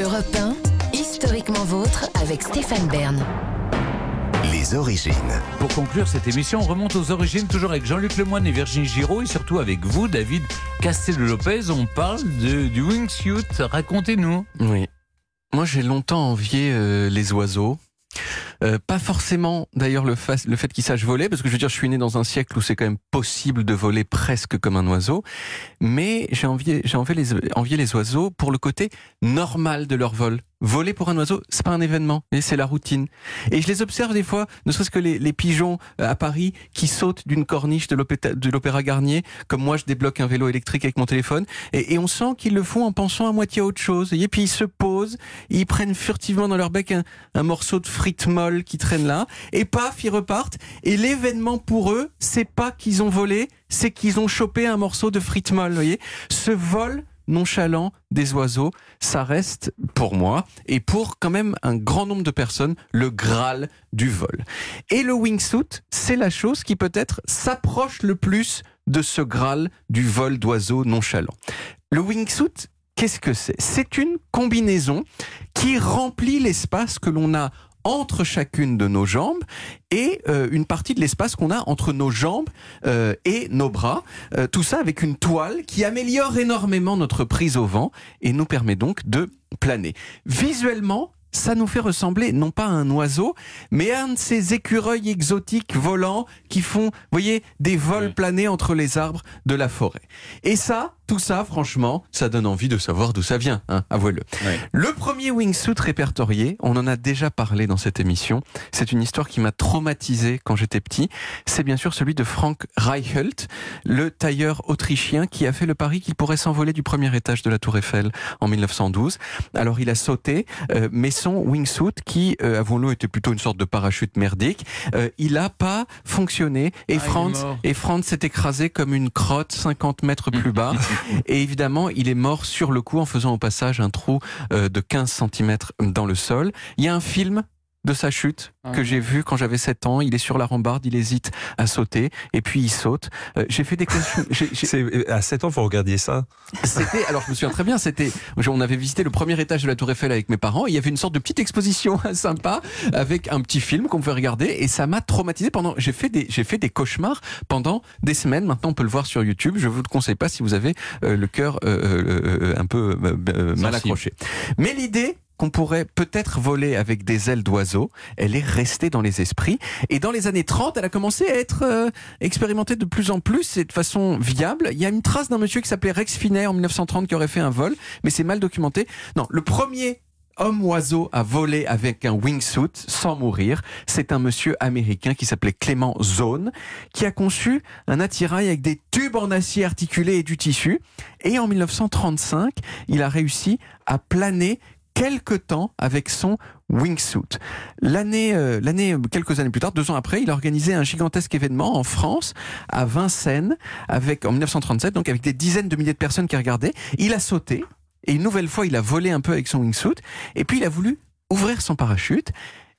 Europe 1, historiquement vôtre avec Stéphane Bern. Les origines. Pour conclure cette émission, on remonte aux origines toujours avec Jean-Luc Lemoyne et Virginie Giraud et surtout avec vous, David Castel-Lopez. On parle de, du wingsuit. Racontez-nous. Oui. Moi, j'ai longtemps envié euh, les oiseaux. Euh, pas forcément d'ailleurs le, fa- le fait qu'ils sachent voler, parce que je veux dire, je suis né dans un siècle où c'est quand même possible de voler presque comme un oiseau, mais j'ai envié, j'ai envié les, les oiseaux pour le côté normal de leur vol. Voler pour un oiseau, c'est pas un événement, et c'est la routine. Et je les observe des fois, ne serait-ce que les, pigeons euh, à Paris qui sautent d'une corniche de l'Opéra Garnier, comme moi je débloque un vélo électrique avec mon téléphone, et, et on sent qu'ils le font en pensant à moitié à autre chose. Et puis ils se posent, ils prennent furtivement dans leur bec un, morceau de frites molles qui traîne là, et paf, ils repartent. Et l'événement pour eux, c'est pas qu'ils ont volé, c'est qu'ils ont chopé un morceau de frites molles. Vous voyez, ce vol nonchalant des oiseaux, ça reste pour moi et pour quand même un grand nombre de personnes le graal du vol. Et le wingsuit, c'est la chose qui peut-être s'approche le plus de ce graal du vol d'oiseaux nonchalant. Le wingsuit, qu'est-ce que c'est? C'est une combinaison qui remplit l'espace que l'on a entre chacune de nos jambes et euh, une partie de l'espace qu'on a entre nos jambes euh, et nos bras. Euh, tout ça avec une toile qui améliore énormément notre prise au vent et nous permet donc de planer. Visuellement, ça nous fait ressembler non pas à un oiseau, mais à un de ces écureuils exotiques volants qui font, vous voyez, des vols planés entre les arbres de la forêt. Et ça, tout ça, franchement, ça donne envie de savoir d'où ça vient, hein, avouez-le. Ouais. Le premier wingsuit répertorié, on en a déjà parlé dans cette émission, c'est une histoire qui m'a traumatisé quand j'étais petit, c'est bien sûr celui de Frank Reichelt, le tailleur autrichien qui a fait le pari qu'il pourrait s'envoler du premier étage de la tour Eiffel en 1912. Alors il a sauté, euh, mais son wingsuit, qui, euh, avouons-le, était plutôt une sorte de parachute merdique, euh, il n'a pas fonctionné et Ah, Franz, et Franz s'est écrasé comme une crotte 50 mètres plus bas. Et évidemment, il est mort sur le coup en faisant au passage un trou euh, de 15 cm dans le sol. Il y a un film de sa chute que j'ai vu quand j'avais 7 ans. Il est sur la rambarde, il hésite à sauter et puis il saute. Euh, j'ai fait des questions. j'ai- j'ai- C'est- À 7 ans, faut regarder ça. C'était, alors je me souviens très bien, c'était, on avait visité le premier étage de la Tour Eiffel avec mes parents, et il y avait une sorte de petite exposition sympa avec un petit film qu'on pouvait regarder, et ça m'a traumatisé pendant, j'ai fait des, j'ai fait des cauchemars pendant des semaines. Maintenant, on peut le voir sur YouTube. Je vous le conseille pas si vous avez euh, le cœur euh, euh, euh, un peu euh, euh, mal accroché. Mais l'idée qu'on pourrait peut-être voler avec des ailes d'oiseau, elle est restée dans les esprits. Et dans les années 30, elle a commencé à être euh, expérimentée de plus en plus et de façon viable. Il y a une trace d'un monsieur qui s'appelait Rex Finet en 1930 qui aurait fait un vol, mais c'est mal documenté. Non, le premier homme oiseau à voler avec un wingsuit sans mourir, c'est un monsieur américain qui s'appelait Clément Zone, qui a conçu un attirail avec des tubes en acier articulé et du tissu. Et en 1935, il a réussi à planer quelque temps avec son wingsuit. L'année, euh, l'année, quelques années plus tard, deux ans après, il a organisé un gigantesque événement en France, à Vincennes, avec, en 1937, donc avec des dizaines de milliers de personnes qui regardaient. Il a sauté, et une nouvelle fois, il a volé un peu avec son wingsuit, et puis il a voulu ouvrir son parachute,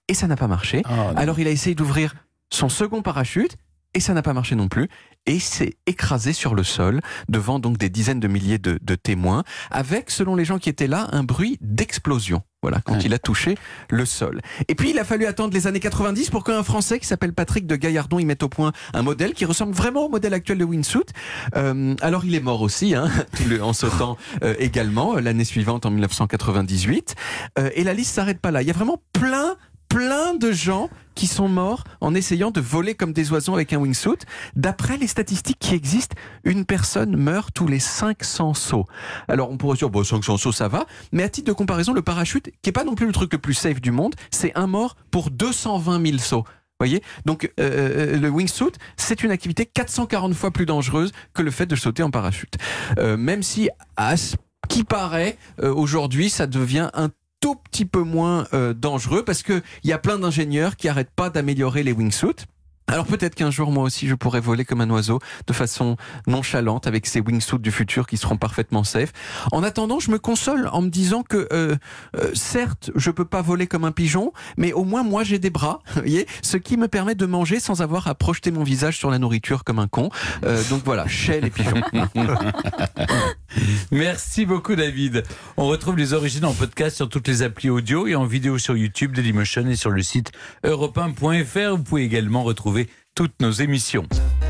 et ça n'a pas marché. Ah. Alors il a essayé d'ouvrir son second parachute, et ça n'a pas marché non plus. Et s'est écrasé sur le sol, devant donc des dizaines de milliers de, de témoins, avec, selon les gens qui étaient là, un bruit d'explosion. Voilà, quand Ouais. il a touché le sol. Et puis, il a fallu attendre les années 90 pour qu'un Français qui s'appelle Patrick de Gaillardon y mette au point un modèle qui ressemble vraiment au modèle actuel de wingsuit. Euh, alors, il est mort aussi, hein, en sautant euh, également, euh, l'année suivante, en 1998. Euh, et la liste s'arrête pas là. Il y a vraiment plein, plein de gens qui sont morts en essayant de voler comme des oiseaux avec un wingsuit. D'après les statistiques qui existent, une personne meurt tous les 500 sauts. Alors on pourrait dire, bon, 500 sauts, ça va. Mais à titre de comparaison, le parachute, qui est pas non plus le truc le plus safe du monde, c'est un mort pour 220 000 sauts. Voyez? Donc euh, le wingsuit, c'est une activité 440 fois plus dangereuse que le fait de sauter en parachute. Euh, même si, à ce qui paraît, euh, aujourd'hui, ça devient un tout petit peu moins euh, dangereux parce que il y a plein d'ingénieurs qui arrêtent pas d'améliorer les wingsuits. Alors peut-être qu'un jour moi aussi je pourrais voler comme un oiseau de façon nonchalante avec ces wingsuits du futur qui seront parfaitement safe. En attendant, je me console en me disant que euh, euh, certes je peux pas voler comme un pigeon, mais au moins moi j'ai des bras, voyez, ce qui me permet de manger sans avoir à projeter mon visage sur la nourriture comme un con. Euh, donc voilà, chez les pigeons. Merci beaucoup David. On retrouve les origines en podcast sur toutes les applis audio et en vidéo sur YouTube, Dailymotion et sur le site europe1.fr. Vous pouvez également retrouver toutes nos émissions.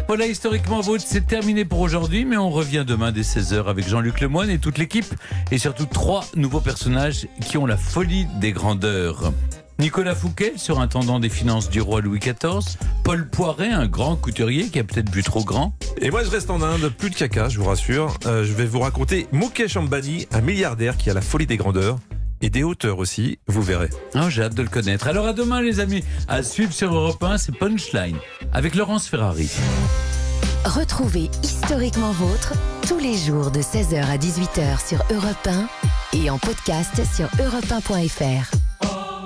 Voilà, historiquement vôtre, c'est terminé pour aujourd'hui, mais on revient demain dès 16h avec Jean-Luc Lemoyne et toute l'équipe, et surtout trois nouveaux personnages qui ont la folie des grandeurs. Nicolas Fouquet, surintendant des finances du roi Louis XIV. Paul Poiret, un grand couturier qui a peut-être vu trop grand. Et moi, je reste en Inde, plus de caca, je vous rassure. Euh, je vais vous raconter Mukesh Ambani, un milliardaire qui a la folie des grandeurs. Et des hauteurs aussi, vous verrez. Oh, j'ai hâte de le connaître. Alors à demain les amis, à suivre sur Europe 1, c'est Punchline avec Laurence Ferrari. Retrouvez Historiquement Vôtre tous les jours de 16h à 18h sur Europe 1 et en podcast sur europe1.fr.